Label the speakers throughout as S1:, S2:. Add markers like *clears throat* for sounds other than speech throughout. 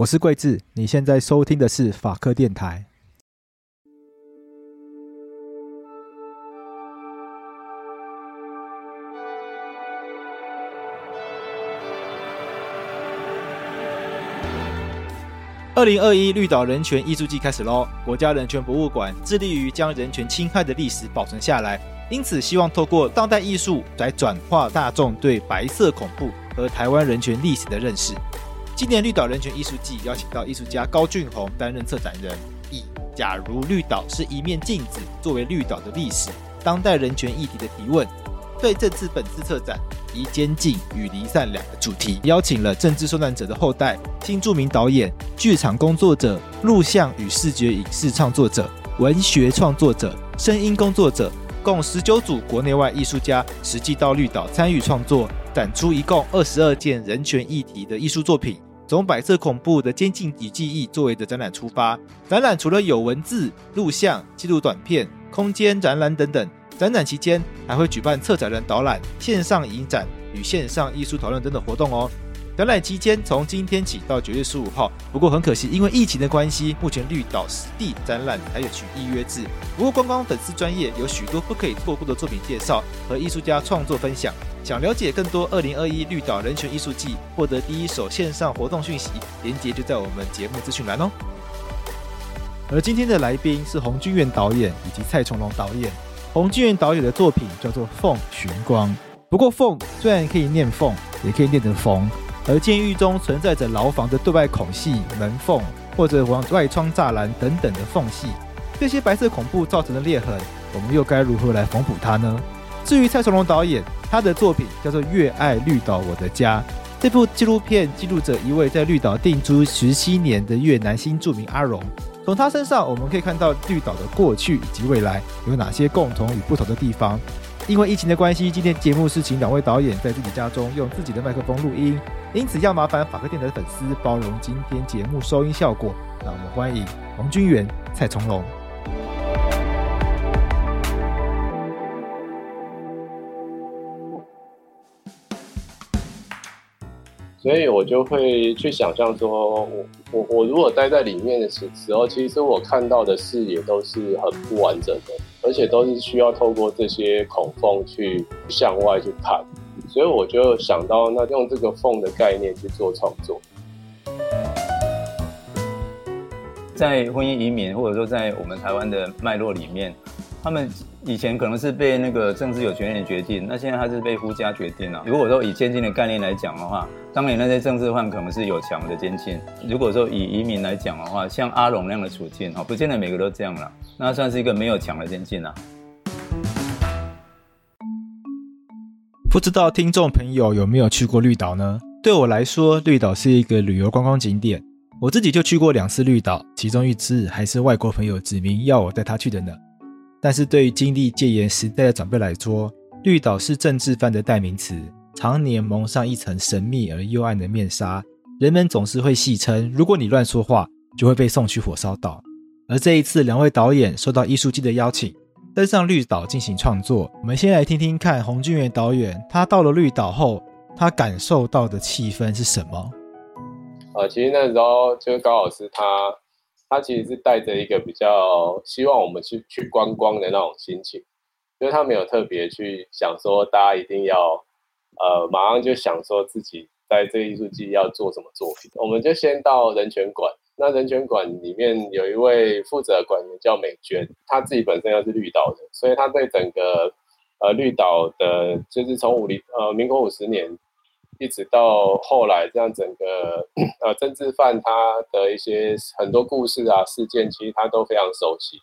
S1: 我是贵智，你现在收听的是法科电台。二零二一绿岛人权艺术季开始喽！国家人权博物馆致力于将人权侵害的历史保存下来，因此希望透过当代艺术来转化大众对白色恐怖和台湾人权历史的认识。今年绿岛人权艺术季邀请到艺术家高俊宏担任策展人，以“假如绿岛是一面镜子”作为绿岛的历史、当代人权议题的提问。对这次本次策展以“监禁与离散”两个主题，邀请了政治受难者的后代、新著名导演、剧场工作者、录像与视觉影视创作者、文学创作者、声音工作者，共十九组国内外艺术家实际到绿岛参与创作，展出一共二十二件人权议题的艺术作品。从白色恐怖的监禁与记忆作为的展览出发，展览除了有文字、录像、记录短片、空间展览等等。展览期间还会举办策展人导览、线上影展与线上艺术讨论等等活动哦。展览期间从今天起到九月十五号，不过很可惜，因为疫情的关系，目前绿岛实地展览还有取预约制。不过观光粉丝专业有许多不可以错过的作品介绍和艺术家创作分享。想了解更多二零二一绿岛人权艺术季，获得第一手线上活动讯息，连接就在我们节目资讯栏哦。而今天的来宾是洪俊元导演以及蔡崇隆导演。洪俊元导演的作品叫做《凤寻光》，不过“凤”虽然可以念“凤”，也可以念成“缝”。而监狱中存在着牢房的对外孔隙、门缝，或者往外窗栅栏等等的缝隙，这些白色恐怖造成的裂痕，我们又该如何来缝补它呢？至于蔡崇隆导演，他的作品叫做《越爱绿岛我的家》，这部纪录片记录着一位在绿岛定居十七年的越南新住民阿荣。从他身上，我们可以看到绿岛的过去以及未来有哪些共同与不同的地方。因为疫情的关系，今天节目是请两位导演在自己家中用自己的麦克风录音，因此要麻烦法科电台的粉丝包容今天节目收音效果。让我们欢迎王君元、蔡从龙。
S2: 所以我就会去想象说，我我我如果待在里面的时时候，其实我看到的视野都是很不完整的，而且都是需要透过这些孔缝去向外去看。所以我就想到，那用这个缝的概念去做创作。
S3: 在婚姻移民，或者说在我们台湾的脉络里面，他们。以前可能是被那个政治有权人决定，那现在他是被夫家决定了。如果说以监禁的概念来讲的话，当年那些政治犯可能是有强的监禁。如果说以移民来讲的话，像阿荣那样的处境，哈，不见得每个都这样了，那算是一个没有强的监禁了。
S1: 不知道听众朋友有没有去过绿岛呢？对我来说，绿岛是一个旅游观光景点，我自己就去过两次绿岛，其中一次还是外国朋友指名要我带他去的呢。但是对于经历戒严时代的长辈来说，绿岛是政治犯的代名词，常年蒙上一层神秘而幽暗的面纱。人们总是会戏称，如果你乱说话，就会被送去火烧岛。而这一次，两位导演受到艺术季的邀请，登上绿岛进行创作。我们先来听听看洪俊元导演，他到了绿岛后，他感受到的气氛是什么？
S2: 啊，其实那时候就是高老师他。他其实是带着一个比较希望我们去去观光的那种心情，因为他没有特别去想说大家一定要呃马上就想说自己在这个艺术季要做什么作品。我们就先到人权馆，那人权馆里面有一位负责馆员叫美娟，她自己本身又是绿岛的，所以她对整个呃绿岛的，就是从五零呃民国五十年。一直到后来，这样整个呃政治犯他的一些很多故事啊事件，其实他都非常熟悉。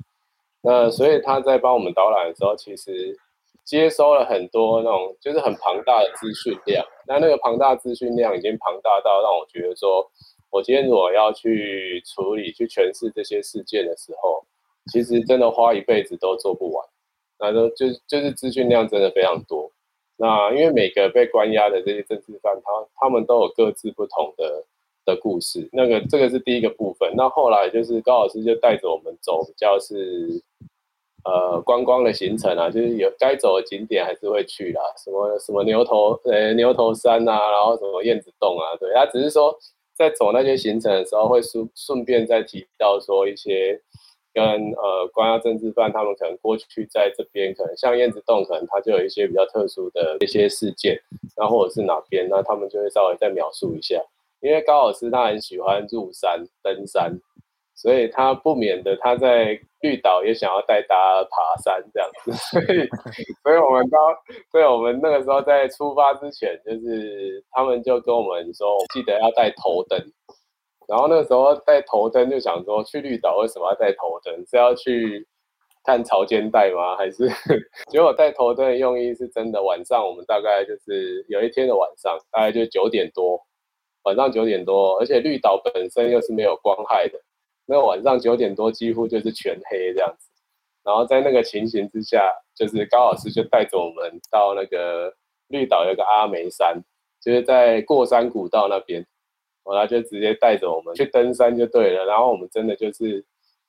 S2: 那所以他在帮我们导览的时候，其实接收了很多那种就是很庞大的资讯量。那那个庞大资讯量已经庞大到让我觉得说，我今天如果要去处理、去诠释这些事件的时候，其实真的花一辈子都做不完。那都就就是资讯量真的非常多。那因为每个被关押的这些政治犯，他他们都有各自不同的的故事。那个这个是第一个部分。那后来就是高老师就带着我们走，比较是呃观光的行程啊，就是有该走的景点还是会去啦，什么什么牛头呃牛头山啊，然后什么燕子洞啊，对，他只是说在走那些行程的时候，会顺顺便再提到说一些。跟呃关押政治犯，他们可能过去在这边，可能像燕子洞，可能他就有一些比较特殊的一些事件，那或者是哪边，那他们就会稍微再描述一下。因为高老师他很喜欢入山登山，所以他不免的他在绿岛也想要带大家爬山这样子，所以所以我们当所以我们那个时候在出发之前，就是他们就跟我们说，记得要带头灯。然后那时候带头灯，就想说去绿岛为什么要带头灯？是要去看潮间带吗？还是 *laughs* 结果带头灯的用意是真的？晚上我们大概就是有一天的晚上，大概就九点多，晚上九点多，而且绿岛本身又是没有光害的，那晚上九点多几乎就是全黑这样子。然后在那个情形之下，就是高老师就带着我们到那个绿岛有个阿梅山，就是在过山古道那边。然后就直接带着我们去登山就对了，然后我们真的就是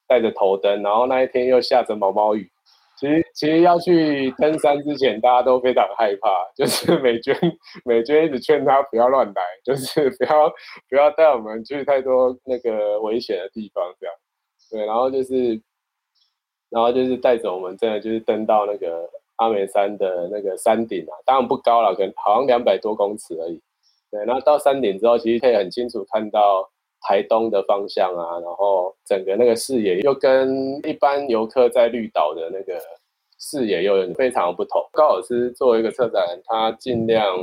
S2: 带着头灯，然后那一天又下着毛毛雨。其实其实要去登山之前，大家都非常害怕，就是美娟 *laughs* 美娟一直劝他不要乱来，就是 *laughs* 不要不要带我们去太多那个危险的地方这样。对，然后就是然后就是带着我们真的就是登到那个阿美山的那个山顶啊，当然不高了，可能好像两百多公尺而已。对，然后到山顶之后，其实可以很清楚看到台东的方向啊，然后整个那个视野又跟一般游客在绿岛的那个视野又非常不同。高老师作为一个策展人，他尽量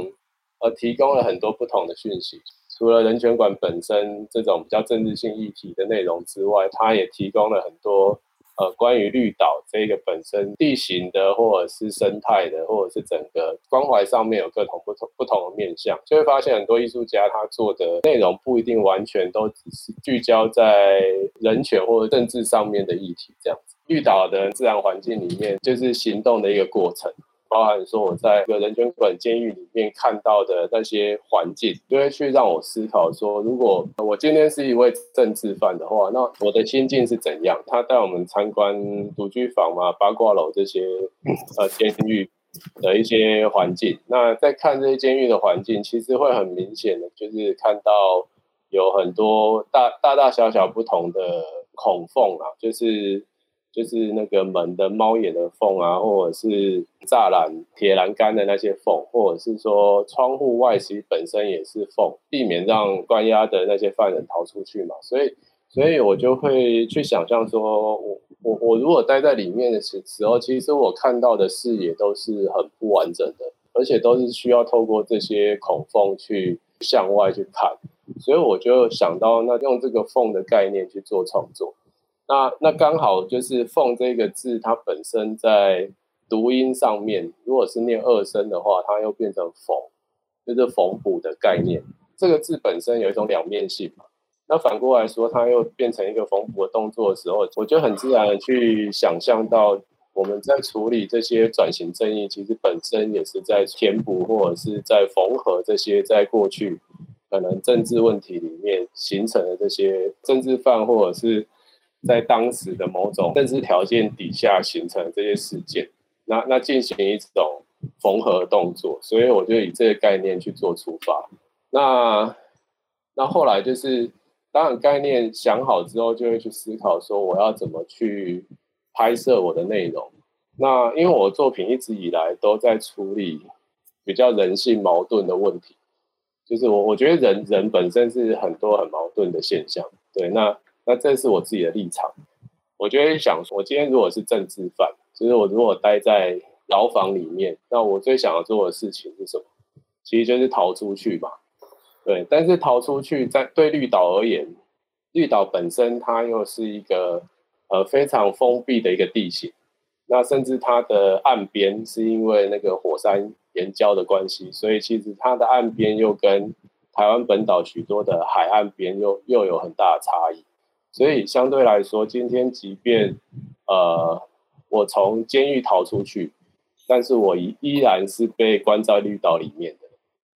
S2: 呃提供了很多不同的讯息，除了人权馆本身这种比较政治性议题的内容之外，他也提供了很多。呃，关于绿岛这个本身地形的，或者是生态的，或者是整个关怀上面有各种不同不同的面向，就会发现很多艺术家他做的内容不一定完全都只是聚焦在人权或者政治上面的议题这样子。绿岛的自然环境里面，就是行动的一个过程。包含说我在一个人权馆监狱里面看到的那些环境，就会去让我思考说，如果我今天是一位政治犯的话，那我的心境是怎样？他带我们参观独居房嘛、八卦楼这些 *laughs* 呃监狱的一些环境。那在看这些监狱的环境，其实会很明显的，就是看到有很多大大大小小不同的孔缝啊，就是。就是那个门的猫眼的缝啊，或者是栅栏、铁栏杆的那些缝，或者是说窗户外其实本身也是缝，避免让关押的那些犯人逃出去嘛。所以，所以我就会去想象说，我我我如果待在里面的时时候，其实我看到的视野都是很不完整的，而且都是需要透过这些孔缝去向外去看。所以我就想到，那用这个缝的概念去做创作。那那刚好就是“缝”这个字，它本身在读音上面，如果是念二声的话，它又变成“缝”，就是缝补的概念。这个字本身有一种两面性嘛。那反过来说，它又变成一个缝补的动作的时候，我就很自然的去想象到，我们在处理这些转型正义，其实本身也是在填补或者是在缝合这些在过去可能政治问题里面形成的这些政治犯，或者是。在当时的某种政治条件底下形成这些事件，那那进行一种缝合动作，所以我就以这个概念去做出发。那那后来就是，当然概念想好之后，就会去思考说我要怎么去拍摄我的内容。那因为我的作品一直以来都在处理比较人性矛盾的问题，就是我我觉得人人本身是很多很矛盾的现象。对，那。那这是我自己的立场，我就会想说，我今天如果是政治犯，就是我如果待在牢房里面，那我最想要做的事情是什么？其实就是逃出去嘛。对，但是逃出去在对绿岛而言，绿岛本身它又是一个呃非常封闭的一个地形，那甚至它的岸边是因为那个火山岩礁的关系，所以其实它的岸边又跟台湾本岛许多的海岸边又又有很大的差异，所以相对来说，今天即便呃我从监狱逃出去，但是我依依然是被关在绿岛里面的。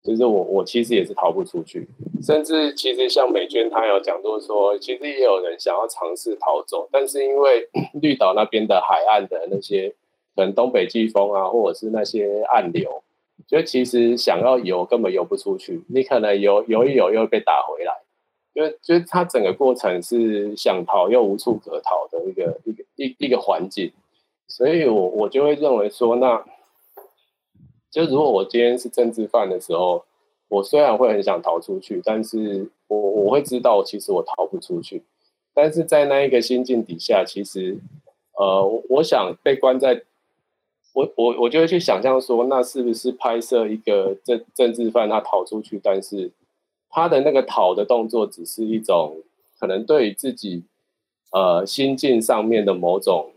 S2: 就是我，我其实也是逃不出去，甚至其实像美娟她有讲过说，其实也有人想要尝试逃走，但是因为 *coughs* 绿岛那边的海岸的那些可能东北季风啊，或者是那些暗流，就其实想要游根本游不出去，你可能游游一游又被打回来，就就它整个过程是想逃又无处可逃的一个一个一一个环境，所以我我就会认为说那。就如果我今天是政治犯的时候，我虽然会很想逃出去，但是我我会知道，其实我逃不出去。但是在那一个心境底下，其实，呃，我想被关在，我我我就会去想象说，那是不是拍摄一个政政治犯他逃出去，但是他的那个逃的动作，只是一种可能对于自己，呃，心境上面的某种。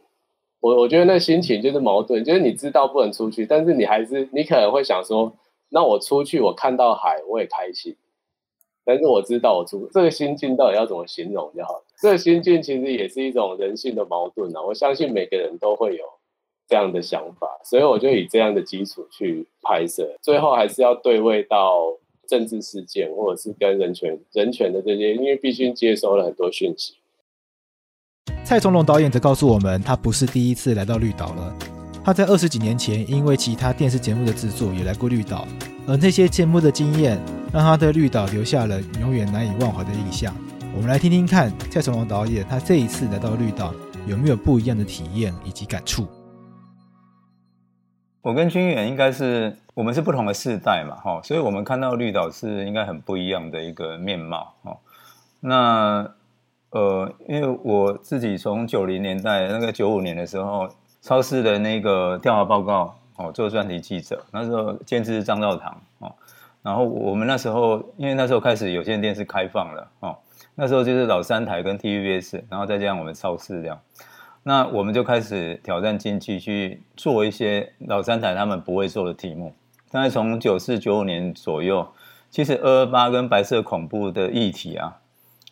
S2: 我我觉得那心情就是矛盾，就是你知道不能出去，但是你还是你可能会想说，那我出去，我看到海，我也开心。但是我知道我出这个心境到底要怎么形容就好。这个心境其实也是一种人性的矛盾啊。我相信每个人都会有这样的想法，所以我就以这样的基础去拍摄，最后还是要对位到政治事件，或者是跟人权人权的这些，因为必须接收了很多讯息。
S1: 蔡崇隆导演则告诉我们，他不是第一次来到绿岛了。他在二十几年前，因为其他电视节目的制作，也来过绿岛。而那些节目的经验，让他对绿岛留下了永远难以忘怀的印象。我们来听听看，蔡崇隆导演他这一次来到绿岛，有没有不一样的体验以及感触？
S3: 我跟君远应该是我们是不同的世代嘛，哈，所以我们看到绿岛是应该很不一样的一个面貌，哈。那。呃，因为我自己从九零年代那个九五年的时候，超市的那个调查报告哦，做专题记者，那时候监制张照堂哦，然后我们那时候因为那时候开始有线电视开放了哦，那时候就是老三台跟 TVBS，然后再加上我们超市这样，那我们就开始挑战经济去做一些老三台他们不会做的题目。大概从九四九五年左右，其实二二八跟白色恐怖的议题啊。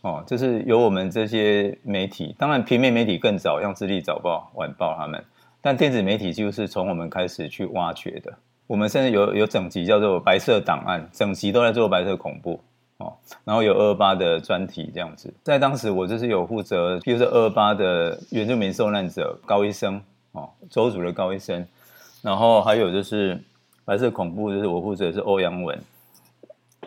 S3: 哦，就是由我们这些媒体，当然平面媒体更早，像《自立早报》、《晚报》他们，但电子媒体就是从我们开始去挖掘的。我们甚至有有整集叫做《白色档案》，整集都在做白色恐怖哦。然后有二八的专题这样子，在当时我就是有负责，比如说二八的原住民受难者高医生哦，邹族的高医生，然后还有就是白色恐怖，就是我负责的是欧阳文。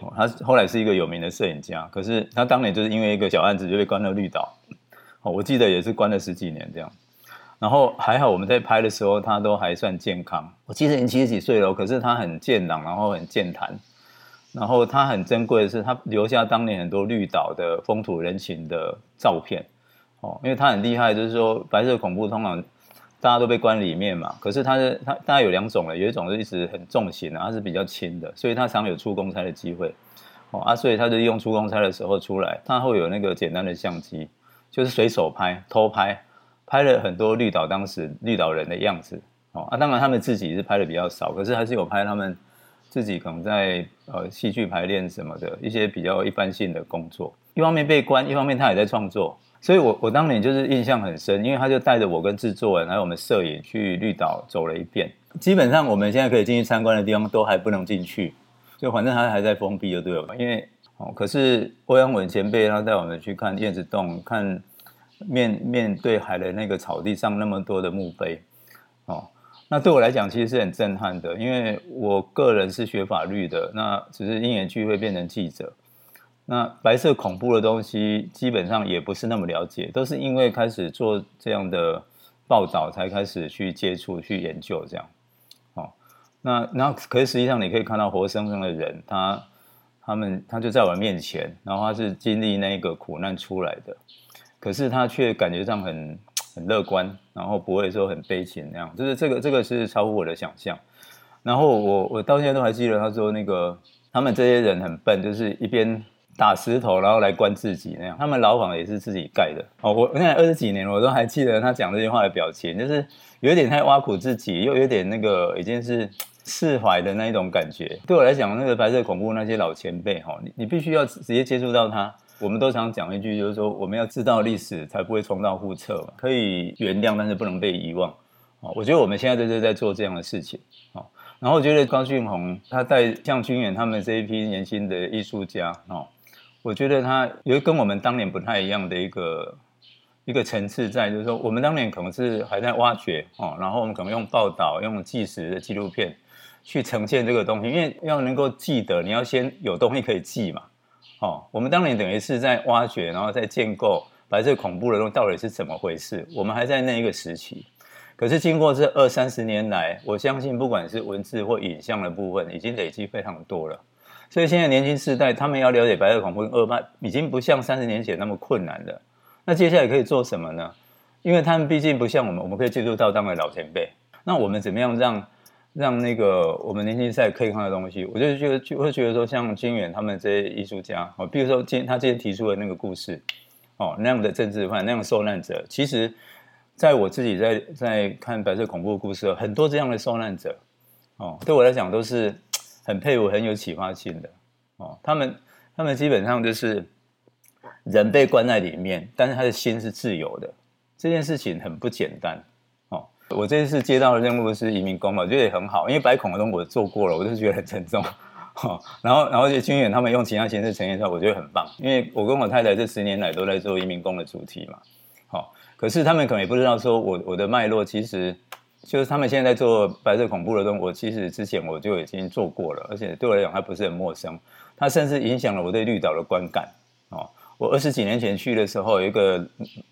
S3: 哦他后来是一个有名的摄影家，可是他当年就是因为一个小案子就被关到绿岛。哦，我记得也是关了十几年这样。然后还好我们在拍的时候他都还算健康。我记得已经七十几岁了，可是他很健朗，然后很健谈。然后他很珍贵的是，他留下当年很多绿岛的风土人情的照片。哦，因为他很厉害，就是说白色恐怖通常。大家都被关里面嘛，可是他是他大概有两种了，有一种是一直很重刑的，他是比较轻的，所以他常有出公差的机会，哦啊，所以他就用出公差的时候出来，他会有那个简单的相机，就是随手拍、偷拍，拍了很多绿岛当时绿岛人的样子，哦啊，当然他们自己是拍的比较少，可是还是有拍他们自己可能在呃戏剧排练什么的一些比较一般性的工作，一方面被关，一方面他也在创作。所以我，我当年就是印象很深，因为他就带着我跟制作人还有我们摄影去绿岛走了一遍。基本上我们现在可以进去参观的地方都还不能进去，就反正他还在封闭，就对了。因为哦，可是欧阳文前辈他带我们去看燕子洞，看面面对海的那个草地上那么多的墓碑，那对我来讲其实是很震撼的，因为我个人是学法律的，那只是因缘聚会变成记者。那白色恐怖的东西基本上也不是那么了解，都是因为开始做这样的报道才开始去接触、去研究这样。哦，那那可是实际上你可以看到活生生的人，他他们他就在我面前，然后他是经历那个苦难出来的，可是他却感觉上很很乐观，然后不会说很悲情那样，就是这个这个是超乎我的想象。然后我我到现在都还记得他说那个他们这些人很笨，就是一边。打石头，然后来关自己那样。他们牢房也是自己盖的哦。我现在二十几年，我都还记得他讲这句话的表情，就是有点太挖苦自己，又有点那个已经是释怀的那一种感觉。对我来讲，那个白色恐怖那些老前辈哈，你你必须要直接接触到他。我们都常讲一句，就是说我们要知道历史，才不会重蹈覆辙。可以原谅，但是不能被遗忘。哦，我觉得我们现在就是在做这样的事情。哦，然后我觉得高俊宏他带像军远他们这一批年轻的艺术家，哦，我觉得他有跟我们当年不太一样的一个一个层次在，就是说我们当年可能是还在挖掘哦，然后我们可能用报道、用纪实的纪录片去呈现这个东西，因为要能够记得，你要先有东西可以记嘛。哦，我们当年等于是在挖掘，然后在建构白色恐怖的东西到底是怎么回事。我们还在那一个时期，可是经过这二三十年来，我相信不管是文字或影像的部分，已经累积非常多了。所以现在年轻世代他们要了解白色恐怖跟二八，已经不像三十年前那么困难了。那接下来可以做什么呢？因为他们毕竟不像我们，我们可以接触到当年老前辈。那我们怎么样让？让那个我们年轻一代可以看的东西，我就觉得就会觉得说，像金远他们这些艺术家哦，比如说今他今天提出的那个故事哦，那样的政治犯，那样的受难者，其实在我自己在在看白色恐怖故事，很多这样的受难者哦，对我来讲都是很佩服、很有启发性的哦。他们他们基本上就是人被关在里面，但是他的心是自由的，这件事情很不简单。我这次接到的任务是移民工嘛，我觉得也很好，因为白恐的东西我做过了，我就觉得很沉重。*laughs* 然后，然后就军远他们用其他形式呈现出来，我觉得很棒。因为我跟我太太这十年来都在做移民工的主题嘛，好，可是他们可能也不知道说我我的脉络其实就是他们现在在做白色恐怖的东西，我其实之前我就已经做过了，而且对我来讲它不是很陌生，它甚至影响了我对绿岛的观感。哦，我二十几年前去的时候，有一个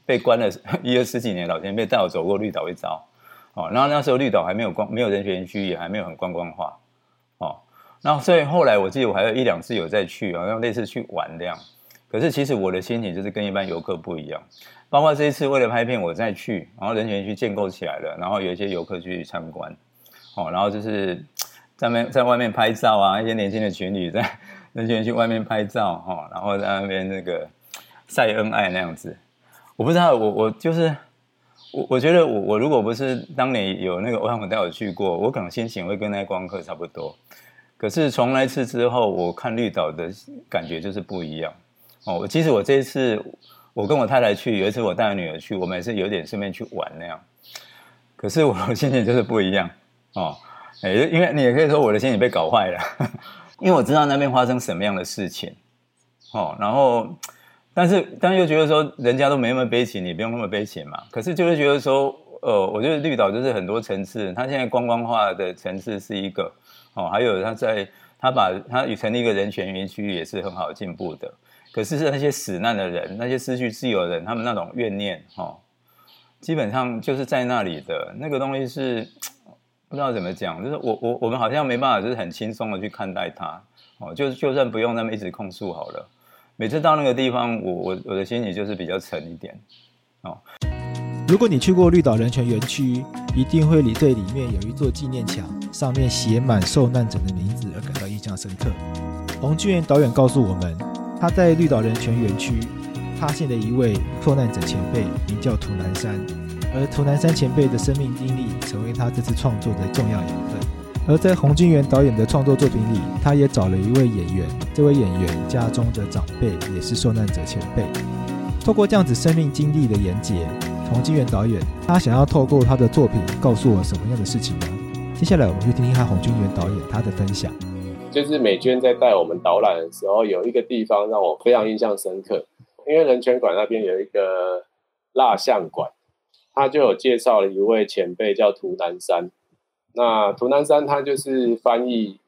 S3: 被关了 *laughs* 一二十几年老前辈带我走过绿岛一遭。哦，然后那时候绿岛还没有光，没有人权区，也还没有很观光化。哦，然后所以后来我记得我还有一两次有再去，好像类似去玩这样。可是其实我的心情就是跟一般游客不一样。包括这一次为了拍片，我再去，然后人权区建构起来了，然后有一些游客去参观。哦，然后就是在外在外面拍照啊，一些年轻的情侣在人权区外面拍照，哦，然后在那边那个晒恩爱那样子。我不知道，我我就是。我我觉得我我如果不是当年有那个欧阳文带我去过，我可能心情会跟那光客差不多。可是从那次之后，我看绿岛的感觉就是不一样哦。其实我这一次我跟我太太去，有一次我带女儿去，我们也是有点顺便去玩那样。可是我心情就是不一样哦。哎，因为你也可以说我的心情被搞坏了，*laughs* 因为我知道那边发生什么样的事情哦，然后。但是，但又觉得说，人家都没那么悲情，你不用那么悲情嘛。可是就是觉得说，呃，我觉得绿岛就是很多层次，它现在观光化的层次是一个，哦，还有它在，它把它成立一个人权园区也是很好进步的。可是是那些死难的人，那些失去自由的人，他们那种怨念，哦，基本上就是在那里的那个东西是不知道怎么讲，就是我我我们好像没办法，就是很轻松的去看待它，哦，就就算不用那么一直控诉好了。每次到那个地方，我我我的心里就是比较沉一点，哦。
S1: 如果你去过绿岛人权园区，一定会对里面有一座纪念墙，上面写满受难者的名字而感到印象深刻。洪军远导演告诉我们，他在绿岛人权园区发现了一位受难者前辈，名叫涂南山，而涂南山前辈的生命经历成为他这次创作的重要养分。而在洪金元导演的创作作品里，他也找了一位演员，这位演员家中的长辈也是受难者前辈。透过这样子生命经历的连结，洪金元导演他想要透过他的作品告诉我什么样的事情呢？接下来我们就听听他洪金元导演他的分享。
S2: 就是美娟在带我们导览的时候，有一个地方让我非常印象深刻，因为人权馆那边有一个蜡像馆，他就有介绍了一位前辈叫涂南山。那涂南山他就是翻译，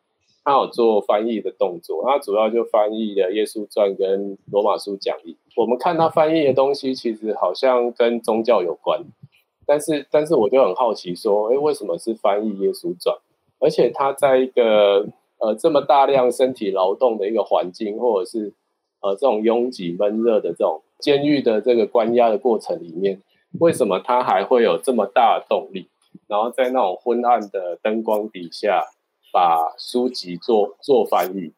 S2: 他有做翻译的动作，他主要就翻译了《耶稣传》跟《罗马书讲义》。我们看他翻译的东西，其实好像跟宗教有关，但是但是我就很好奇说，哎，为什么是翻译《耶稣传》？而且他在一个呃这么大量身体劳动的一个环境，或者是呃这种拥挤闷热的这种监狱的这个关押的过程里面，为什么他还会有这么大的动力？然后在那种昏暗的灯光底下，把书籍做做翻译，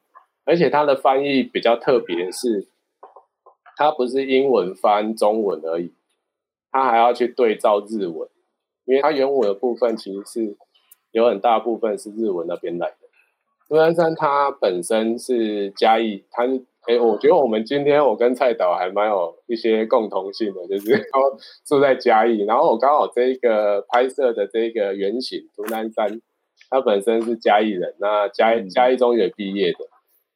S2: 而且他的翻译比较特别，是，它不是英文翻中文而已，他还要去对照日文，因为它原文的部分其实是有很大部分是日文那边来的。涂南山他本身是嘉义，他是哎，我觉得我们今天我跟蔡导还蛮有一些共同性的，就是 *laughs* 都住在嘉义，然后我刚好这一个拍摄的这个原型涂南山，他本身是嘉义人，那嘉嘉义中学毕业的。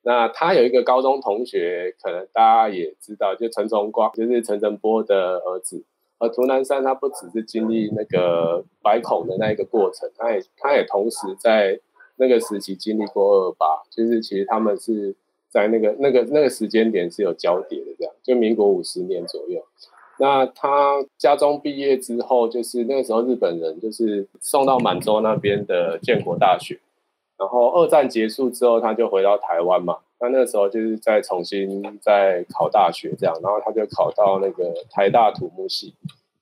S2: 那他有一个高中同学，可能大家也知道，就陈崇光，就是陈澄波的儿子。而涂南山他不只是经历那个百孔的那一个过程，他也他也同时在那个时期经历过二二八，就是其实他们是在那个那个那个时间点是有交叠的，这样就民国五十年左右。那他家中毕业之后，就是那个时候日本人就是送到满洲那边的建国大学。然后二战结束之后，他就回到台湾嘛。那那个时候就是再重新再考大学这样，然后他就考到那个台大土木系。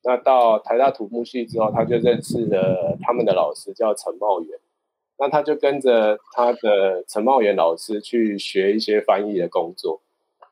S2: 那到台大土木系之后，他就认识了他们的老师叫陈茂元。那他就跟着他的陈茂元老师去学一些翻译的工作。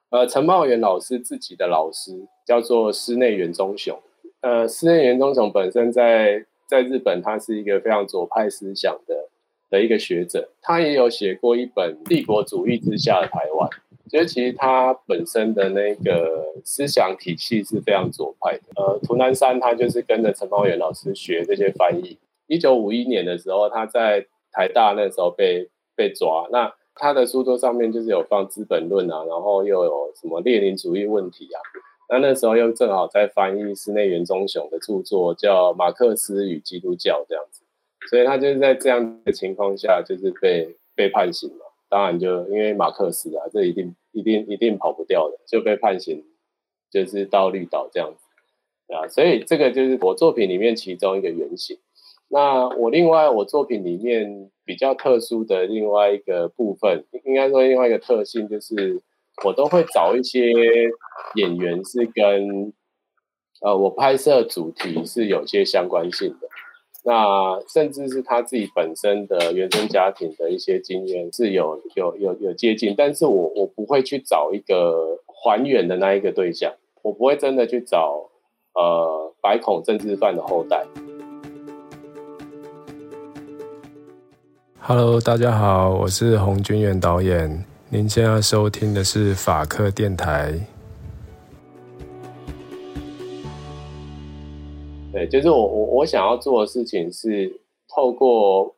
S2: 呃，陈茂元老师自己的老师叫做室内元忠雄。呃，室内元忠雄本身在在日本，他是一个非常左派思想的。的一个学者，他也有写过一本《帝国主义之下的台湾》，所以其实他本身的那个思想体系是非常左派的。呃，涂南山他就是跟着陈茂元老师学这些翻译。一九五一年的时候，他在台大那时候被被抓，那他的书桌上面就是有放《资本论》啊，然后又有什么列宁主义问题啊。那那时候又正好在翻译室内元忠雄的著作，叫《马克思与基督教》这样子。所以他就是在这样的情况下，就是被被判刑了。当然，就因为马克思啊，这一定一定一定跑不掉的，就被判刑，就是到绿岛这样子，啊。所以这个就是我作品里面其中一个原型。那我另外我作品里面比较特殊的另外一个部分，应该说另外一个特性就是，我都会找一些演员是跟呃我拍摄主题是有些相关性的。那甚至是他自己本身的原生家庭的一些经验是有有有有接近，但是我我不会去找一个还原的那一个对象，我不会真的去找呃百孔政治犯的后代。
S4: Hello，大家好，我是洪军远导演，您现在收听的是法客电台。
S2: 对，就是我我我想要做的事情是透过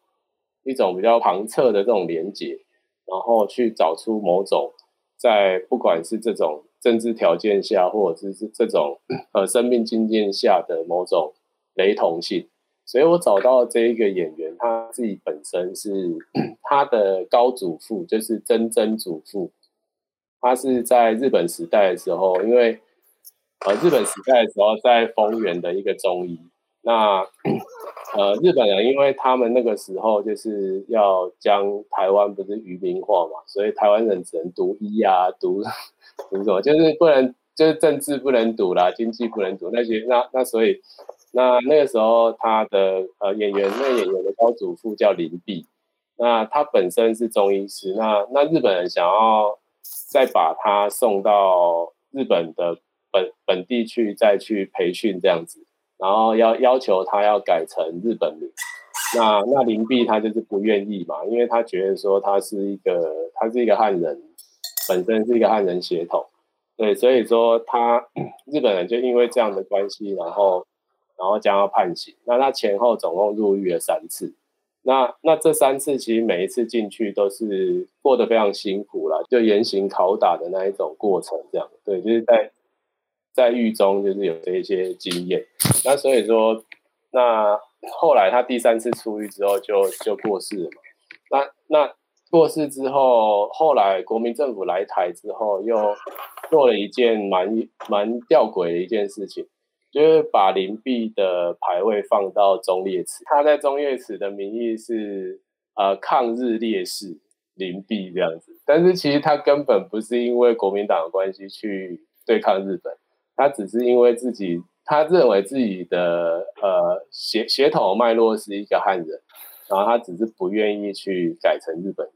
S2: 一种比较旁侧的这种连接，然后去找出某种在不管是这种政治条件下，或者是这种呃生命经验下的某种雷同性。所以我找到这一个演员，他自己本身是 *clears throat* 他的高祖父，就是曾曾祖父，他是在日本时代的时候，因为。呃，日本时代的时候，在丰原的一个中医，那呃，日本人因为他们那个时候就是要将台湾不是愚民化嘛，所以台湾人只能读医啊，读读什么，就是不能，就是政治不能读啦，经济不能读那些，那那所以那那个时候他的呃演员，那演员的高祖父叫林碧，那他本身是中医师，那那日本人想要再把他送到日本的。本本地去再去培训这样子，然后要要求他要改成日本名，那那林碧他就是不愿意嘛，因为他觉得说他是一个他是一个汉人，本身是一个汉人血统，对，所以说他 *clears throat* 日本人就因为这样的关系，然后然后将要判刑，那他前后总共入狱了三次，那那这三次其实每一次进去都是过得非常辛苦啦，就严刑拷打的那一种过程，这样，对，就是在。在狱中就是有这一些经验，那所以说，那后来他第三次出狱之后就就过世了嘛。那那过世之后，后来国民政府来台之后，又做了一件蛮蛮吊诡的一件事情，就是把林弼的牌位放到忠烈祠。他在忠烈祠的名义是呃抗日烈士林弼这样子，但是其实他根本不是因为国民党的关系去对抗日本。他只是因为自己，他认为自己的呃血血统脉络是一个汉人，然后他只是不愿意去改成日本人。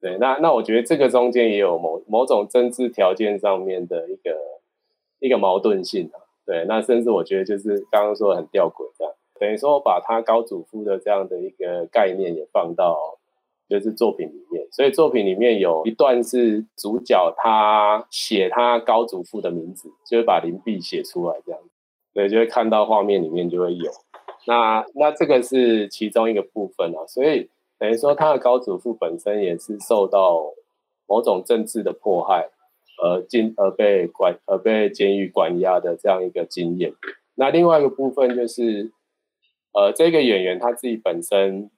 S2: 对，那那我觉得这个中间也有某某种政治条件上面的一个一个矛盾性啊。对，那甚至我觉得就是刚刚说很吊诡这样，等于说我把他高祖父的这样的一个概念也放到就是作品里面，所以作品里面有一段是主角他写他高祖父的名字，就会把灵璧写出来这样，对，就会看到画面里面就会有。那那这个是其中一个部分啊，所以等于说他的高祖父本身也是受到某种政治的迫害。而进而被关而被监狱关押的这样一个经验。那另外一个部分就是，呃，这个演员他自己本身，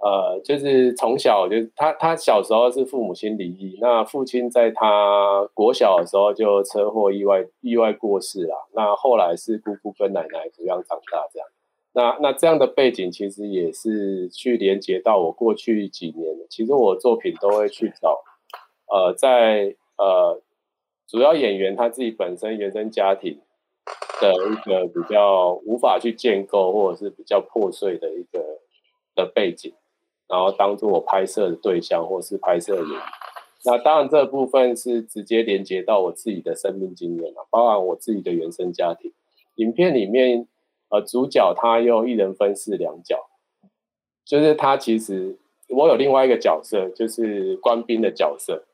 S2: 呃，就是从小就他他小时候是父母亲离异，那父亲在他国小的时候就车祸意外意外过世了。那后来是姑姑跟奶奶抚养长大这样。那那这样的背景其实也是去连接到我过去几年，其实我作品都会去找，呃，在。呃，主要演员他自己本身原生家庭的一个比较无法去建构，或者是比较破碎的一个的背景，然后当做我拍摄的对象，或是拍摄的演员。那当然这部分是直接连接到我自己的生命经验了，包含我自己的原生家庭。影片里面，呃，主角他又一人分饰两角，就是他其实我有另外一个角色，就是官兵的角色。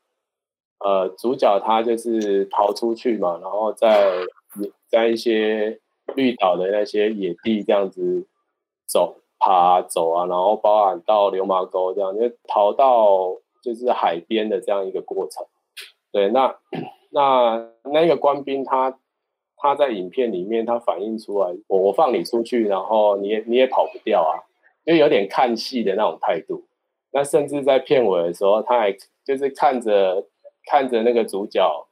S2: 呃，主角他就是逃出去嘛，然后在在一些绿岛的那些野地这样子走、爬、走啊，然后包含到流麻沟这样，就逃到就是海边的这样一个过程。对，那那那个官兵他他在影片里面他反映出来，我我放你出去，然后你也你也跑不掉啊，就有点看戏的那种态度。那甚至在片尾的时候，他还就是看着。看着那个主角，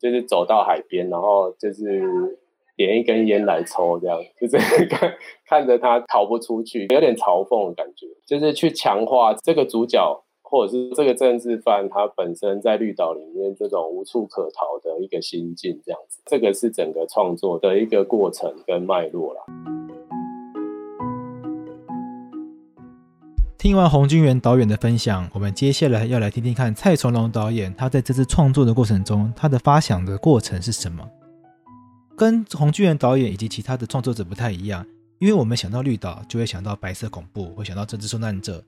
S2: 就是走到海边，然后就是点一根烟来抽，这样就是 *laughs* 看看着他逃不出去，有点嘲讽的感觉，就是去强化这个主角或者是这个政治犯他本身在绿岛里面这种无处可逃的一个心境，这样子，这个是整个创作的一个过程跟脉络啦。
S1: 听完洪钧元导演的分享，我们接下来要来听听看蔡崇龙导演他在这次创作的过程中，他的发想的过程是什么？跟洪钧元导演以及其他的创作者不太一样，因为我们想到绿岛就会想到白色恐怖，会想到政治受难者，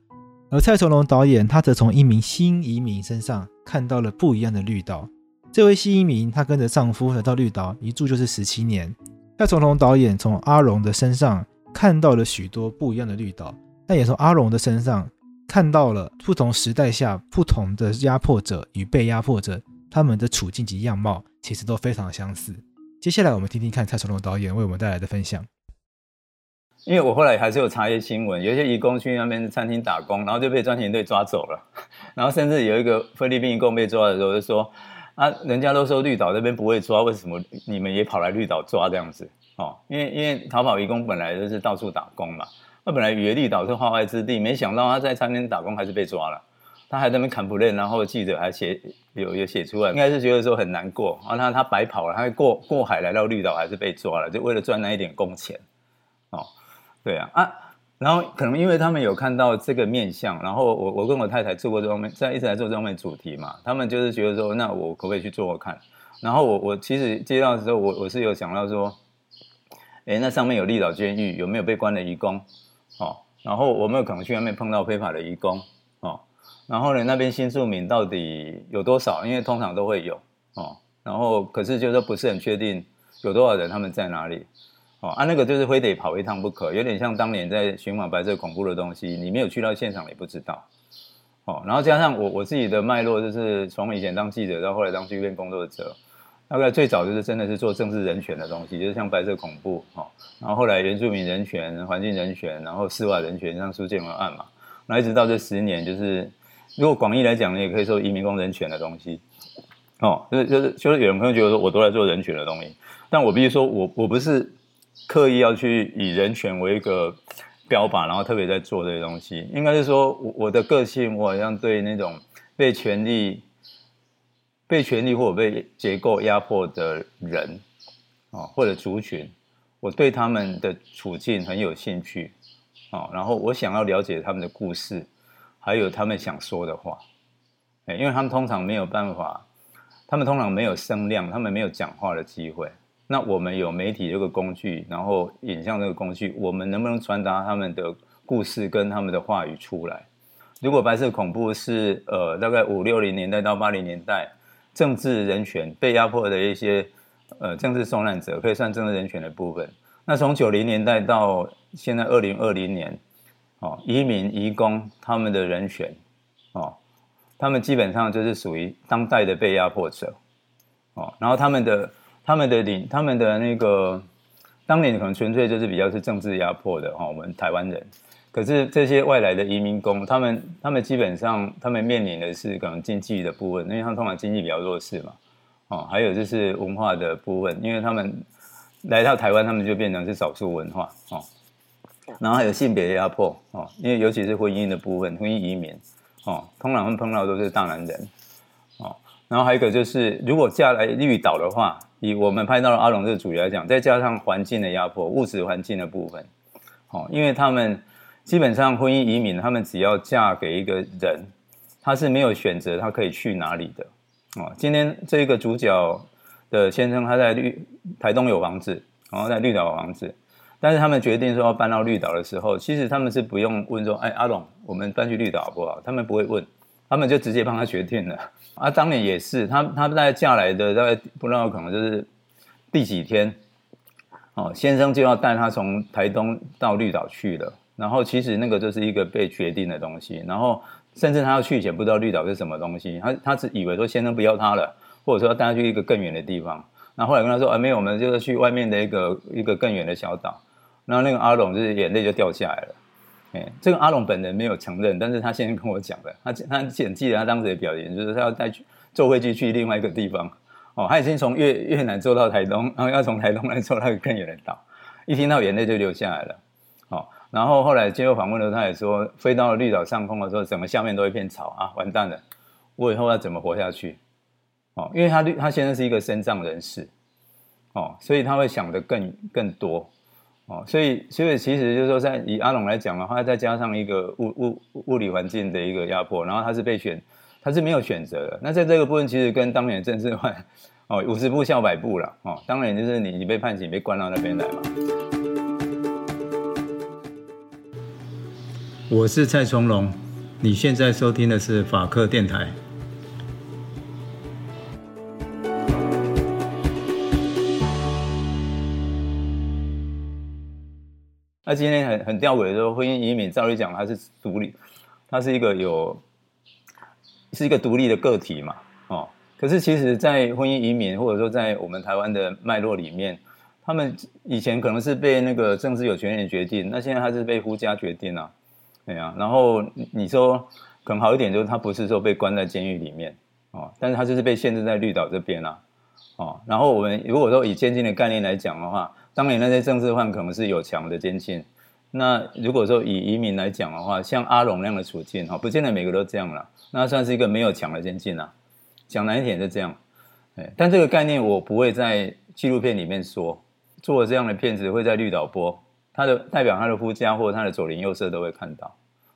S1: 而蔡崇龙导演他则从一名新移民身上看到了不一样的绿岛。这位新移民她跟着丈夫来到绿岛一住就是十七年。蔡崇龙导演从阿荣的身上看到了许多不一样的绿岛。但也从阿荣的身上看到了不同时代下不同的压迫者与被压迫者，他们的处境及样貌其实都非常相似。接下来我们听听看蔡崇龙导演为我们带来的分享。
S3: 因为我后来还是有查一些新闻，有些移工去那边餐厅打工，然后就被专勤队抓走了，*laughs* 然后甚至有一个菲律宾移工被抓的时候就说：“啊，人家都说绿岛那边不会抓，为什么你们也跑来绿岛抓这样子？”哦，因为因为逃跑移工本来就是到处打工嘛。他本来以为绿岛是化外之地，没想到他在餐厅打工还是被抓了。他还在那边 complain，然后记者还写有有写出来，应该是觉得说很难过。然后他他白跑了，他过过海来到绿岛还是被抓了，就为了赚那一点工钱。哦，对啊啊，然后可能因为他们有看到这个面相，然后我我跟我太太做过这方面，在一直在做这方面主题嘛，他们就是觉得说，那我可不可以去做做看？然后我我其实接到的时候，我我是有想到说，哎，那上面有绿岛监狱，有没有被关的移工？哦，然后我们有可能去外面碰到非法的移工，哦，然后呢，那边新住民到底有多少？因为通常都会有，哦，然后可是就是不是很确定有多少人，他们在哪里，哦，啊，那个就是非得跑一趟不可，有点像当年在寻访白色恐怖的东西，你没有去到现场，也不知道，哦，然后加上我我自己的脉络，就是从以前当记者到后来当剧院工作者。大概最早就是真的是做政治人权的东西，就是像白色恐怖，哈，然后后来原住民人权、环境人权，然后司法人权，像苏建文案嘛，那一直到这十年，就是如果广义来讲，你也可以说移民工人权的东西，哦，就是就是就是有人可能觉得说我都在做人权的东西，但我必须说我我不是刻意要去以人权为一个标靶，然后特别在做这些东西，应该是说我我的个性，我好像对那种被权力。被权力或者被结构压迫的人，啊，或者族群，我对他们的处境很有兴趣，啊，然后我想要了解他们的故事，还有他们想说的话，哎，因为他们通常没有办法，他们通常没有声量，他们没有讲话的机会。那我们有媒体这个工具，然后影像这个工具，我们能不能传达他们的故事跟他们的话语出来？如果白色恐怖是呃大概五六零年代到八零年代政治人权被压迫的一些呃政治受难者，可以算政治人权的部分。那从九零年代到现在二零二零年，哦，移民移工他们的人权，哦，他们基本上就是属于当代的被压迫者，哦，然后他们的。他们的领，他们的那个当年可能纯粹就是比较是政治压迫的哈，我们台湾人。可是这些外来的移民工，他们他们基本上他们面临的是可能经济的部分，因为他们通常经济比较弱势嘛，哦，还有就是文化的部分，因为他们来到台湾，他们就变成是少数文化哦。然后还有性别的压迫哦，因为尤其是婚姻的部分，婚姻移民哦，通常会碰到都是大男人哦。然后还有一个就是，如果嫁来绿岛的话。以我们拍到的阿龙这个主角来讲，再加上环境的压迫、物质环境的部分，哦，因为他们基本上婚姻移民，他们只要嫁给一个人，他是没有选择，他可以去哪里的，哦，今天这个主角的先生他在绿台东有房子，然后在绿岛有房子，但是他们决定说要搬到绿岛的时候，其实他们是不用问说，哎，阿龙，我们搬去绿岛好不好？他们不会问。他们就直接帮他决定了啊！当年也是，他他在嫁来的大概不知道可能就是第几天哦，先生就要带他从台东到绿岛去了。然后其实那个就是一个被决定的东西。然后甚至他要去以前不知道绿岛是什么东西，他他只以为说先生不要他了，或者说要带他去一个更远的地方。然后后来跟他说啊，没有，我们就是去外面的一个一个更远的小岛。然后那个阿龙就是眼泪就掉下来了。哎，这个阿龙本人没有承认，但是他先跟我讲的，他他简记得他当时的表演，就是他要再去坐飞机去另外一个地方。哦，他已经从越越南坐到台东，然后要从台东来坐那个更远的岛，一听到眼泪就流下来了。然后后来接受访问的时候，他也说，飞到了绿岛上空的时候，整个下面都一片草啊，完蛋了，我以后要怎么活下去？哦，因为他他现在是一个身障人士，哦，所以他会想得更更多。哦，所以，所以其实就是说，在以阿龙来讲的话，再加上一个物物物理环境的一个压迫，然后他是被选，他是没有选择的。那在这个部分，其实跟当年的政治犯哦，五十步笑百步了哦。当然就是你你被判刑，被关到那边来嘛。我是蔡从龙，你现在收听的是法客电台。他今天很很吊诡的说，婚姻移民照理讲他是独立，他是一个有是一个独立的个体嘛，哦，可是其实，在婚姻移民或者说在我们台湾的脉络里面，他们以前可能是被那个政治有权人决定，那现在他是被夫家决定啊，对啊，然后你说可能好一点，就是他不是说被关在监狱里面哦，但是他就是被限制在绿岛这边啊，哦，然后我们如果说以监禁的概念来讲的话。当年那些政治犯可能是有强的监禁，那如果说以移民来讲的话，像阿龙那样的处境哈，不见得每个都这样了，那算是一个没有强的监禁啊。讲难一点是这样，哎但这个概念我不会在纪录片里面说，做这样的片子会在绿岛播，他的代表他的夫家或他的左邻右舍都会看到，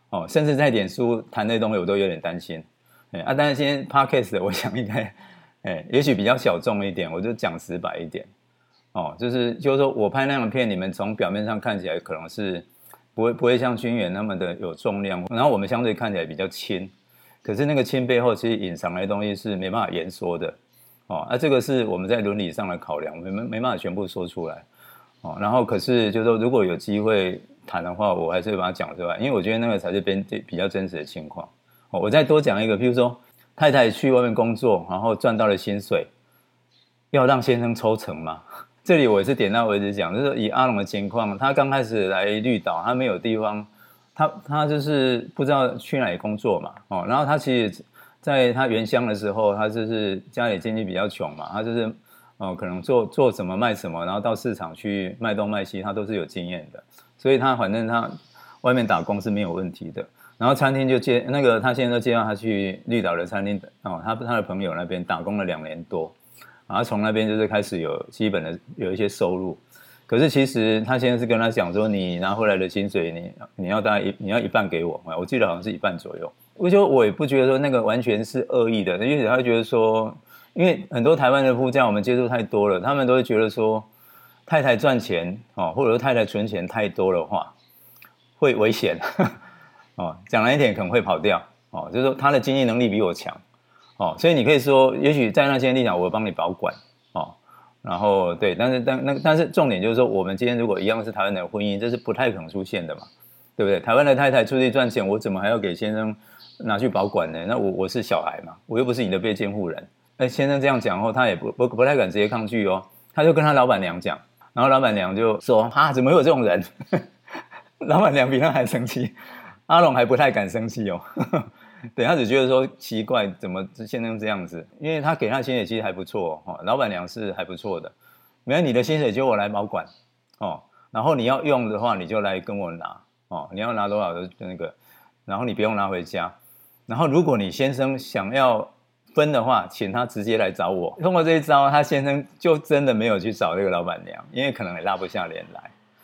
S3: 哦，甚至在脸书谈那东西我都有点担心，哎啊，但是今天 Podcast 我想应该，*laughs* 哎，也许比较小众一点，我就讲直白一点。哦，就是就是说我拍那样的片，你们从表面上看起来可能是不会不会像军演那么的有重量，然后我们相对看起来比较轻，可是那个轻背后其实隐藏的东西是没办法言说的，哦，那、啊、这个是我们在伦理上的考量，我们没没办法全部说出来，哦，然后可是就是说如果有机会谈的话，我还是会把它讲出来，因为我觉得那个才是边比较真实的情况。哦，我再多讲一个，譬如说太太去外面工作，然后赚到了薪水，要让先生抽成吗？*laughs* 这里我也是点到为止讲，就是以阿龙的情况，他刚开始来绿岛，他没有地方，他他就是不知道去哪里工作嘛，哦，然后他其实在他原乡的时候，他就是家里经济比较穷嘛，他就是哦，可能做做什么卖什么，然后到市场去卖东卖西，他都是有经验的，所以他反正他外面打工是没有问题的，然后餐厅就接那个他现在都介绍他去绿岛的餐厅哦，他他的朋友那边打工了两年多。然后从那边就是开始有基本的有一些收入，可是其实他现在是跟他讲说，你拿回来的薪水，你你要大概一你要一半给我，我记得好像是一半左右，我就我也不觉得说那个完全是恶意的，因为他觉得说，因为很多台湾的夫家我们接触太多了，他们都会觉得说，太太赚钱哦，或者说太太存钱太多的话，会危险 *laughs* 哦，讲难一点可能会跑掉哦，就是说他的经济能力比我强哦，所以你可以说，也许在那些立场，我帮你保管哦，然后对，但是但那但是重点就是说，我们今天如果一样是台湾的婚姻，这是不太可能出现的嘛，对不对？台湾的太太出去赚钱，我怎么还要给先生？拿去保管呢？那我我是小孩嘛，我又不是你的被监护人。哎，先生这样讲后，他也不不不太敢直接抗拒哦。他就跟他老板娘讲，然后老板娘就说：“啊，怎么会有这种人？” *laughs* 老板娘比他还生气，阿龙还不太敢生气哦。*laughs* 等下只觉得说奇怪，怎么先生这样子？因为他给他的薪水其实还不错哦，老板娘是还不错的。没有你的薪水就我来保管哦，然后你要用的话，你就来跟我拿哦。你要拿多少的那个，然后你不用拿回家。然后，如果你先生想要分的话，请他直接来找我。通过这一招，他先生就真的没有去找这个老板娘，因为可能也拉不下脸来，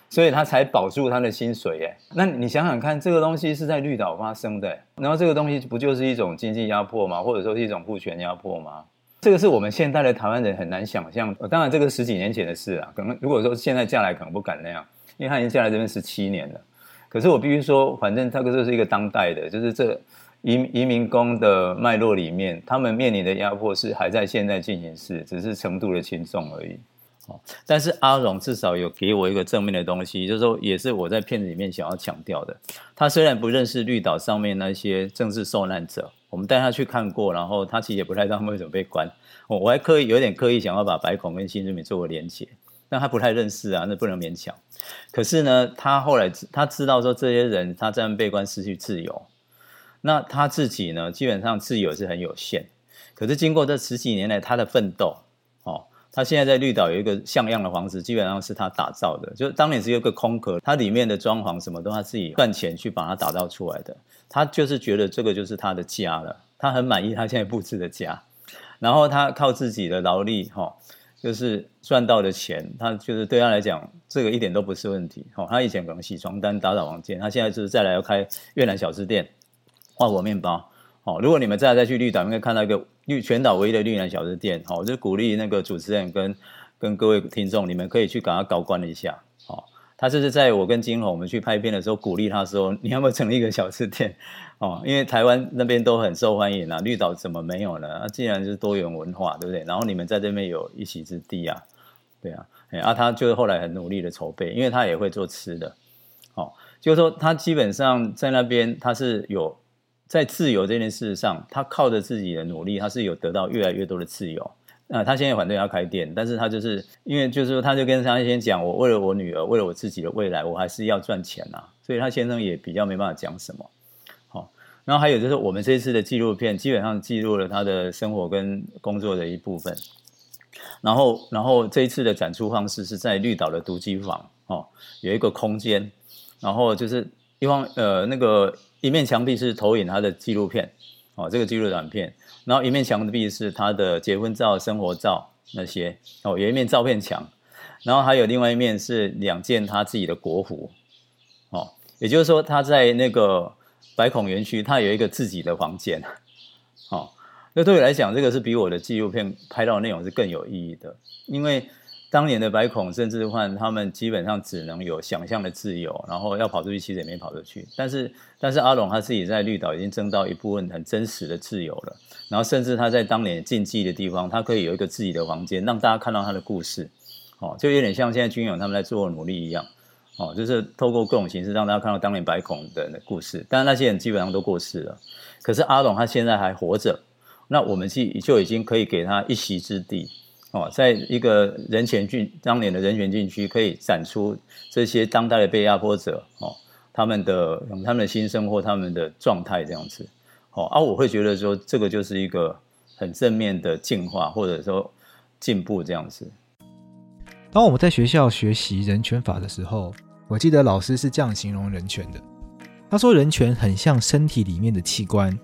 S3: 所以他才保住他的薪水。哎，那你想想看，这个东西是在绿岛发生的，然后这个东西不就是一种经济压迫吗？或者说是一种父权压迫吗？这个是我们现代的台湾人很难想象。当然，这个十几年前的事啊，可能如果说现在嫁来，可能不敢那样，因为他已经嫁来这边十七年了。可是我必须说，反正这个就是一个当代的，就是这。移移民工的脉络里面，他们面临的压迫是还在现在进行式，只是程度的轻重而已。哦，但是阿荣至少有给我一个正面的东西，就是说，也是我在片子里面想要强调的。他虽然不认识绿岛上面那些政治受难者，我们带他去看过，然后他其实也不太知道他们为什么被关。我我还刻意有点刻意想要把白孔跟新住民做个连结，但他不太认识啊，那不能勉强。可是呢，他后来他知道说这些人他这样被关失去自由。那他自己呢？基本上自由是很有限，可是经过这十几年来他的奋斗，哦，他现在在绿岛有一个像样的房子，基本上是他打造的。就当年只有个空壳，他里面的装潢什么都他自己赚钱去把它打造出来的。他就是觉得这个就是他的家了，他很满意他现在布置的家。然后他靠自己的劳力，哈、哦，就是赚到的钱，他就是对他来讲，这个一点都不是问题。哦，他以前可能洗床单、打扫房间，他现在就是再来要开越南小吃店。花果面包，好，如果你们再再去绿岛，应该看到一个绿全岛唯一的绿南小吃店，好，我就鼓励那个主持人跟跟各位听众，你们可以去给他搞关一下，好，他就是在我跟金红我们去拍片的时候鼓励他说，你要不要成立一个小吃店，哦，因为台湾那边都很受欢迎啊，绿岛怎么没有呢？啊，既然是多元文化，对不对？然后你们在这边有一席之地啊，对啊，啊，他就是后来很努力的筹备，因为他也会做吃的，哦，就是说他基本上在那边他是有。在自由这件事上，他靠着自己的努力，他是有得到越来越多的自由。那他现在反对要开店，但是他就是因为就是说，他就跟张先生讲，我为了我女儿，为了我自己的未来，我还是要赚钱呐。所以他先生也比较没办法讲什么。好，然后还有就是我们这一次的纪录片，基本上记录了他的生活跟工作的一部分。然后，然后这一次的展出方式是在绿岛的独机房，哦，有一个空间，然后就是一方呃那个。一面墙壁是投影他的纪录片，哦，这个纪录短片，然后一面墙壁是他的结婚照、生活照那些，哦，有一面照片墙，然后还有另外一面是两件他自己的国服，哦，也就是说他在那个白孔园区，他有一个自己的房间，哦，那对我来讲，这个是比我的纪录片拍到的内容是更有意义的，因为。当年的白孔甚至换他们基本上只能有想象的自由，然后要跑出去其实也没跑出去。但是，但是阿龙他自己在绿岛已经争到一部分很真实的自由了。然后，甚至他在当年禁忌的地方，他可以有一个自己的房间，让大家看到他的故事。哦，就有点像现在军勇他们在做努力一样。哦，就是透过各种形式让大家看到当年白孔的故事。但是那些人基本上都过世了。可是阿龙他现在还活着，那我们就就已经可以给他一席之地。哦，在一个人权禁当年的人权禁区，可以展出这些当代的被压迫者哦，他们的他们的心声或他们的状态这样子。哦，啊，我会觉得说这个就是一个很正面的进化或者说进步这样子。
S1: 当我们在学校学习人权法的时候，我记得老师是这样形容人权的。他说，人权很像身体里面的器官，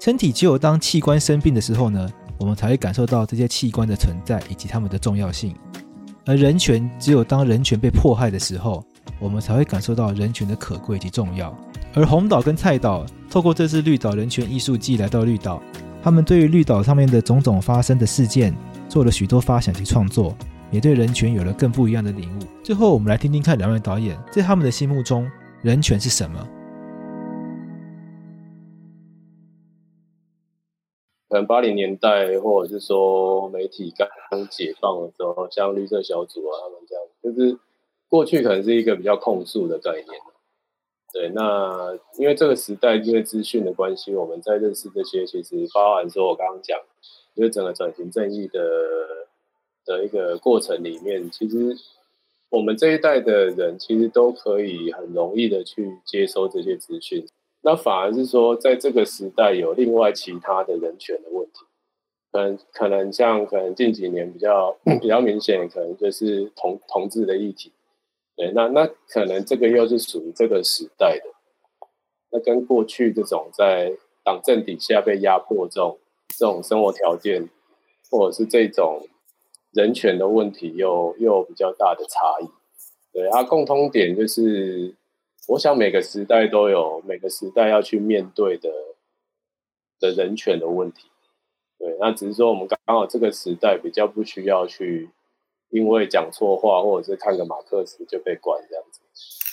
S1: 身体只有当器官生病的时候呢，我们才会感受到这些器官的存在以及它们的重要性，而人权只有当人权被迫害的时候，我们才会感受到人权的可贵及重要。而红岛跟菜岛透过这次绿岛人权艺术季来到绿岛，他们对于绿岛上面的种种发生的事件做了许多发想及创作，也对人权有了更不一样的领悟。最后，我们来听听看两位导演在他们的心目中，人权是什么？
S2: 可能八零年代，或者是说媒体刚刚解放的时候，像绿色小组啊，他们这样，就是过去可能是一个比较控诉的概念。对，那因为这个时代因为资讯的关系，我们在认识这些，其实包含说我刚刚讲，因为整个转型正义的的一个过程里面，其实我们这一代的人其实都可以很容易的去接收这些资讯。那反而是说，在这个时代有另外其他的人权的问题，可能可能像可能近几年比较比较明显，可能就是同同志的议题，对，那那可能这个又是属于这个时代的，那跟过去这种在党政底下被压迫这种这种生活条件，或者是这种人权的问题又，又有比较大的差异，对，它共通点就是。我想每个时代都有每个时代要去面对的的人权的问题，对，那只是说我们刚好这个时代比较不需要去因为讲错话或者是看个马克思就被关这样子，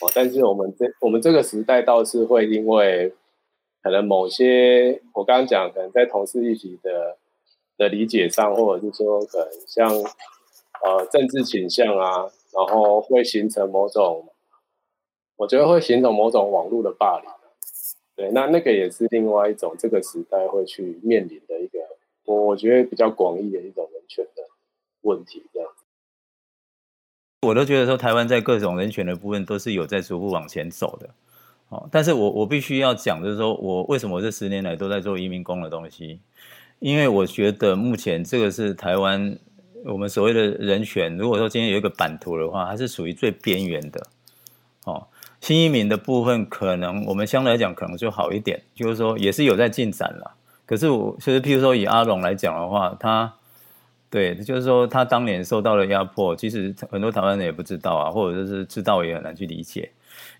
S2: 哦，但是我们这我们这个时代倒是会因为可能某些我刚刚讲可能在同事一起的的理解上，或者是说可能像呃政治倾向啊，然后会形成某种。我觉得会形成某种网络的霸凌，对，那那个也是另外一种这个时代会去面临的一个，我我觉得比较广义的一种人权的问题，这样。
S3: 我都觉得说，台湾在各种人权的部分都是有在逐步往前走的，哦，但是我我必须要讲，就是说我为什么我这十年来都在做移民工的东西，因为我觉得目前这个是台湾我们所谓的人权，如果说今天有一个版图的话，它是属于最边缘的，哦。新移民的部分，可能我们相对来讲可能就好一点，就是说也是有在进展了。可是我其实，譬如说以阿龙来讲的话，他对，就是说他当年受到了压迫，其实很多台湾人也不知道啊，或者就是知道也很难去理解。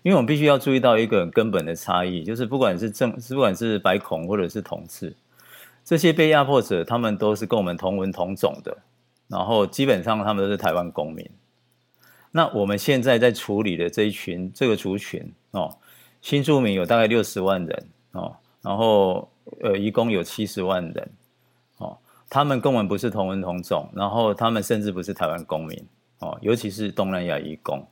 S3: 因为我们必须要注意到一个很根本的差异，就是不管是正，不管是白孔或者是同志，这些被压迫者，他们都是跟我们同文同种的，然后基本上他们都是台湾公民。那我们现在在处理的这一群这个族群哦，新住民有大概六十万人哦，然后呃，一共有七十万人哦，他们跟我们不是同文同种，然后他们甚至不是台湾公民哦，尤其是东南亚移工，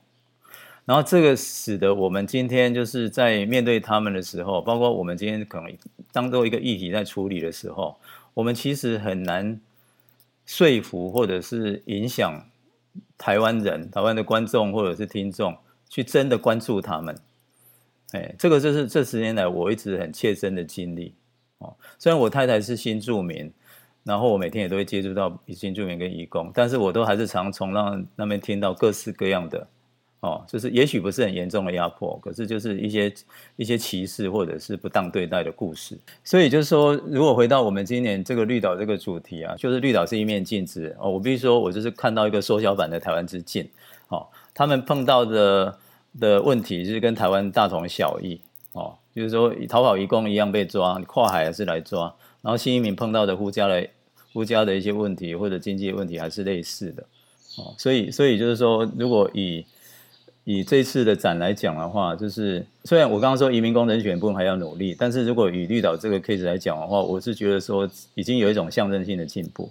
S3: 然后这个使得我们今天就是在面对他们的时候，包括我们今天可能当做一个议题在处理的时候，我们其实很难说服或者是影响。台湾人、台湾的观众或者是听众，去真的关注他们，哎，这个就是这十年来我一直很切身的经历哦。虽然我太太是新住民，然后我每天也都会接触到新住民跟义工，但是我都还是常从那那边听到各式各样的。哦，就是也许不是很严重的压迫，可是就是一些一些歧视或者是不当对待的故事。所以就是说，如果回到我们今年这个绿岛这个主题啊，就是绿岛是一面镜子哦。我必须说，我就是看到一个缩小版的台湾之镜哦。他们碰到的的问题就是跟台湾大同小异哦，就是说逃跑移工一样被抓，跨海还是来抓。然后新移民碰到的夫家的夫家的一些问题或者经济问题还是类似的哦。所以所以就是说，如果以以这次的展来讲的话，就是虽然我刚刚说移民工人选部分还要努力，但是如果以绿岛这个 case 来讲的话，我是觉得说已经有一种象征性的进步。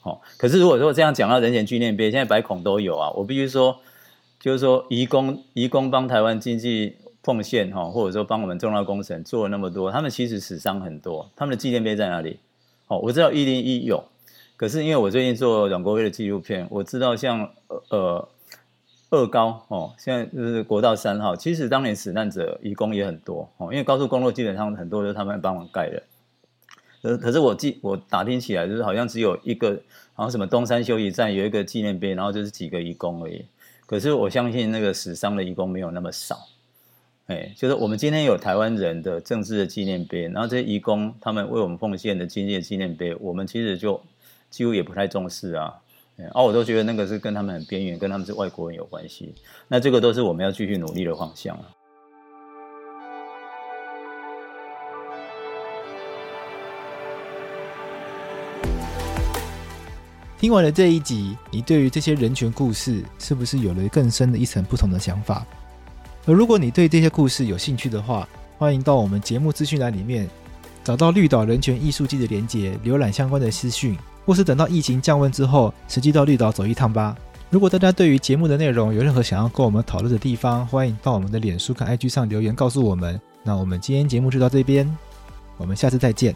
S3: 好，可是如果说这样讲到人权纪念碑，现在百孔都有啊，我必须说，就是说移工移工帮台湾经济奉献哈，或者说帮我们重要工程做了那么多，他们其实死伤很多，他们的纪念碑在哪里？哦，我知道一零一有，可是因为我最近做阮国威的纪录片，我知道像呃。二高哦，现在就是国道三号。其实当年死难者移工也很多哦，因为高速公路基本上很多都是他们帮忙盖的。可可是我记我打听起来，就是好像只有一个，好像什么东山休息站有一个纪念碑，然后就是几个移工而已。可是我相信那个死伤的移工没有那么少。哎，就是我们今天有台湾人的政治的纪念碑，然后这些移工他们为我们奉献的经济的纪念碑，我们其实就几乎也不太重视啊。啊，我都觉得那个是跟他们很边缘，跟他们是外国人有关系。那这个都是我们要继续努力的方向
S1: 啊。听完了这一集，你对于这些人权故事是不是有了更深的一层不同的想法？而如果你对这些故事有兴趣的话，欢迎到我们节目资讯栏里面找到绿岛人权艺术季的连结，浏览相关的资讯，或是等到疫情降温之后，实际到绿岛走一趟吧。如果大家对于节目的内容有任何想要跟我们讨论的地方，欢迎到我们的脸书跟 IG 上留言告诉我们。那我们今天节目就到这边，我们下次再见。